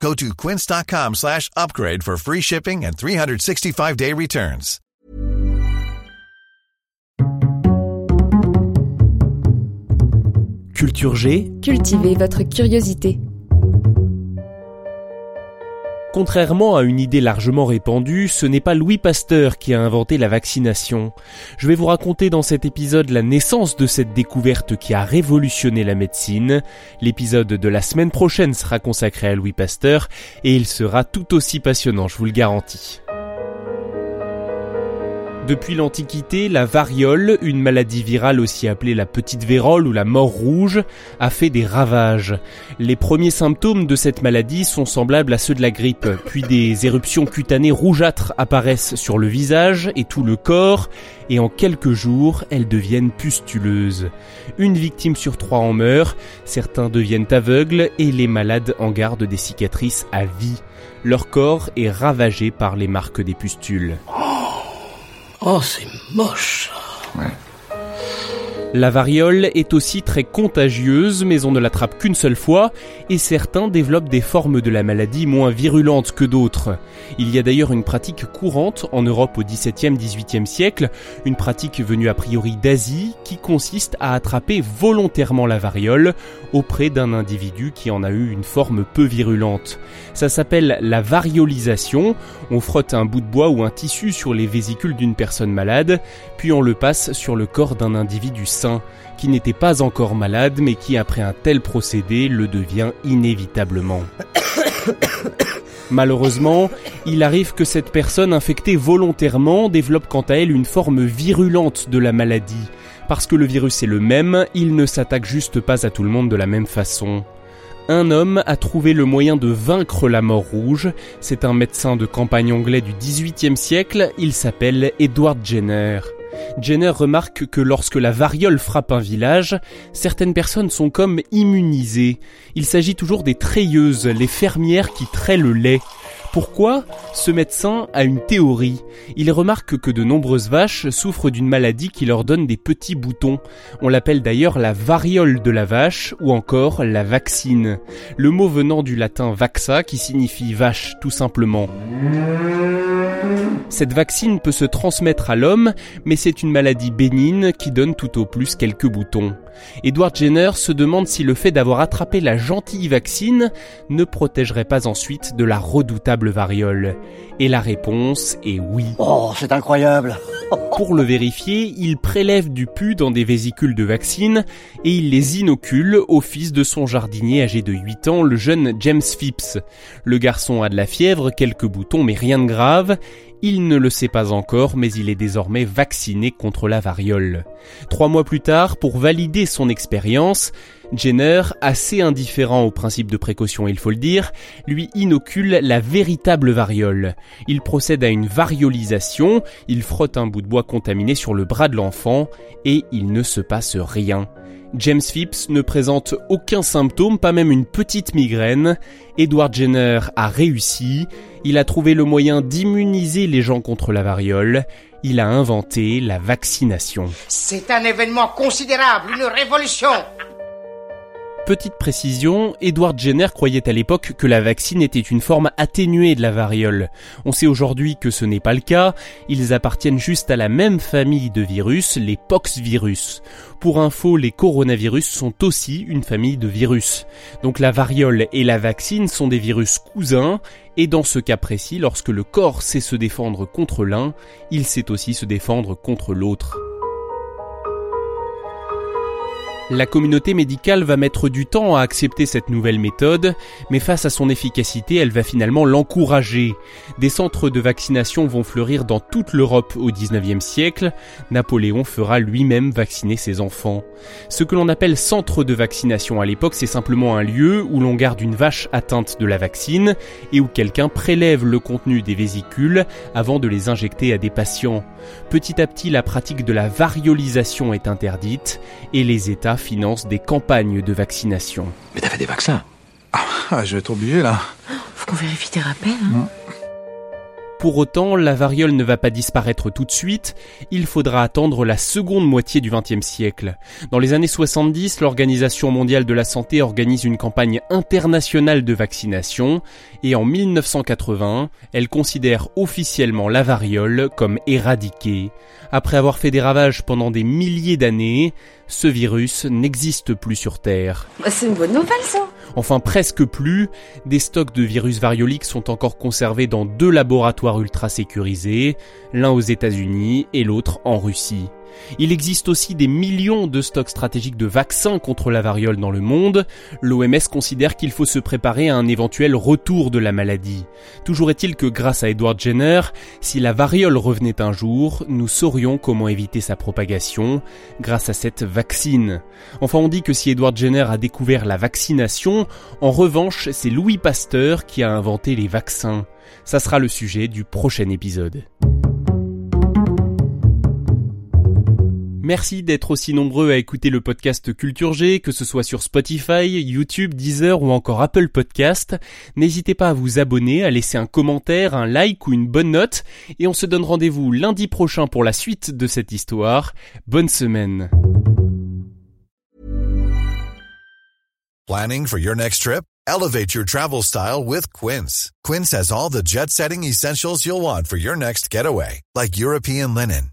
Go to quince.com slash upgrade for free shipping and 365-day returns. Culture G, Cultivez votre curiosité. Contrairement à une idée largement répandue, ce n'est pas Louis Pasteur qui a inventé la vaccination. Je vais vous raconter dans cet épisode la naissance de cette découverte qui a révolutionné la médecine. L'épisode de la semaine prochaine sera consacré à Louis Pasteur et il sera tout aussi passionnant, je vous le garantis. Depuis l'Antiquité, la variole, une maladie virale aussi appelée la petite vérole ou la mort rouge, a fait des ravages. Les premiers symptômes de cette maladie sont semblables à ceux de la grippe, puis des éruptions cutanées rougeâtres apparaissent sur le visage et tout le corps, et en quelques jours, elles deviennent pustuleuses. Une victime sur trois en meurt, certains deviennent aveugles et les malades en gardent des cicatrices à vie. Leur corps est ravagé par les marques des pustules. Oh, c'est moche. La variole est aussi très contagieuse, mais on ne l'attrape qu'une seule fois, et certains développent des formes de la maladie moins virulentes que d'autres. Il y a d'ailleurs une pratique courante en Europe au XVIIe, XVIIIe siècle, une pratique venue a priori d'Asie, qui consiste à attraper volontairement la variole auprès d'un individu qui en a eu une forme peu virulente. Ça s'appelle la variolisation, on frotte un bout de bois ou un tissu sur les vésicules d'une personne malade, puis on le passe sur le corps d'un individu sain qui n'était pas encore malade mais qui après un tel procédé le devient inévitablement. Malheureusement, il arrive que cette personne infectée volontairement développe quant à elle une forme virulente de la maladie. Parce que le virus est le même, il ne s'attaque juste pas à tout le monde de la même façon. Un homme a trouvé le moyen de vaincre la mort rouge. C'est un médecin de campagne anglais du XVIIIe siècle. Il s'appelle Edward Jenner. Jenner remarque que lorsque la variole frappe un village, certaines personnes sont comme immunisées. Il s'agit toujours des treilleuses, les fermières qui traient le lait. Pourquoi? Ce médecin a une théorie. Il remarque que de nombreuses vaches souffrent d'une maladie qui leur donne des petits boutons. On l'appelle d'ailleurs la variole de la vache ou encore la vaccine. Le mot venant du latin vaxa qui signifie vache tout simplement. Cette vaccine peut se transmettre à l'homme, mais c'est une maladie bénigne qui donne tout au plus quelques boutons. Edward Jenner se demande si le fait d'avoir attrapé la gentille vaccine ne protégerait pas ensuite de la redoutable variole. Et la réponse est oui. Oh, c'est incroyable. Pour le vérifier, il prélève du pu dans des vésicules de vaccine et il les inocule au fils de son jardinier âgé de 8 ans, le jeune James Phipps. Le garçon a de la fièvre, quelques boutons, mais rien de grave. Il ne le sait pas encore, mais il est désormais vacciné contre la variole. Trois mois plus tard, pour valider son expérience, Jenner, assez indifférent au principe de précaution il faut le dire, lui inocule la véritable variole. Il procède à une variolisation, il frotte un bout de bois contaminé sur le bras de l'enfant, et il ne se passe rien. James Phipps ne présente aucun symptôme, pas même une petite migraine. Edward Jenner a réussi. Il a trouvé le moyen d'immuniser les gens contre la variole. Il a inventé la vaccination. C'est un événement considérable, une révolution. Petite précision, Edward Jenner croyait à l'époque que la vaccine était une forme atténuée de la variole. On sait aujourd'hui que ce n'est pas le cas, ils appartiennent juste à la même famille de virus, les poxvirus. Pour info, les coronavirus sont aussi une famille de virus. Donc la variole et la vaccine sont des virus cousins, et dans ce cas précis, lorsque le corps sait se défendre contre l'un, il sait aussi se défendre contre l'autre. La communauté médicale va mettre du temps à accepter cette nouvelle méthode, mais face à son efficacité, elle va finalement l'encourager. Des centres de vaccination vont fleurir dans toute l'Europe au 19e siècle. Napoléon fera lui-même vacciner ses enfants. Ce que l'on appelle centre de vaccination à l'époque, c'est simplement un lieu où l'on garde une vache atteinte de la vaccine et où quelqu'un prélève le contenu des vésicules avant de les injecter à des patients. Petit à petit, la pratique de la variolisation est interdite et les États financent des campagnes de vaccination. Mais t'as fait des vaccins Ah, je vais être obligé là. Faut qu'on vérifie tes rappels. Hein. Pour autant, la variole ne va pas disparaître tout de suite, il faudra attendre la seconde moitié du XXe siècle. Dans les années 70, l'Organisation mondiale de la santé organise une campagne internationale de vaccination, et en 1980, elle considère officiellement la variole comme éradiquée. Après avoir fait des ravages pendant des milliers d'années, ce virus n'existe plus sur Terre. Bah, c'est une bonne nouvelle Enfin presque plus, des stocks de virus varioliques sont encore conservés dans deux laboratoires ultra sécurisés, l'un aux États-Unis et l'autre en Russie. Il existe aussi des millions de stocks stratégiques de vaccins contre la variole dans le monde. L'OMS considère qu'il faut se préparer à un éventuel retour de la maladie. Toujours est-il que grâce à Edward Jenner, si la variole revenait un jour, nous saurions comment éviter sa propagation grâce à cette vaccine. Enfin, on dit que si Edward Jenner a découvert la vaccination, en revanche, c'est Louis Pasteur qui a inventé les vaccins. Ça sera le sujet du prochain épisode. Merci d'être aussi nombreux à écouter le podcast Culture G, que ce soit sur Spotify, YouTube, Deezer ou encore Apple Podcast. N'hésitez pas à vous abonner, à laisser un commentaire, un like ou une bonne note. Et on se donne rendez-vous lundi prochain pour la suite de cette histoire. Bonne semaine. Planning for your next trip? Elevate your travel style with Quince. Quince has all the jet setting essentials you'll want for your next getaway, like European linen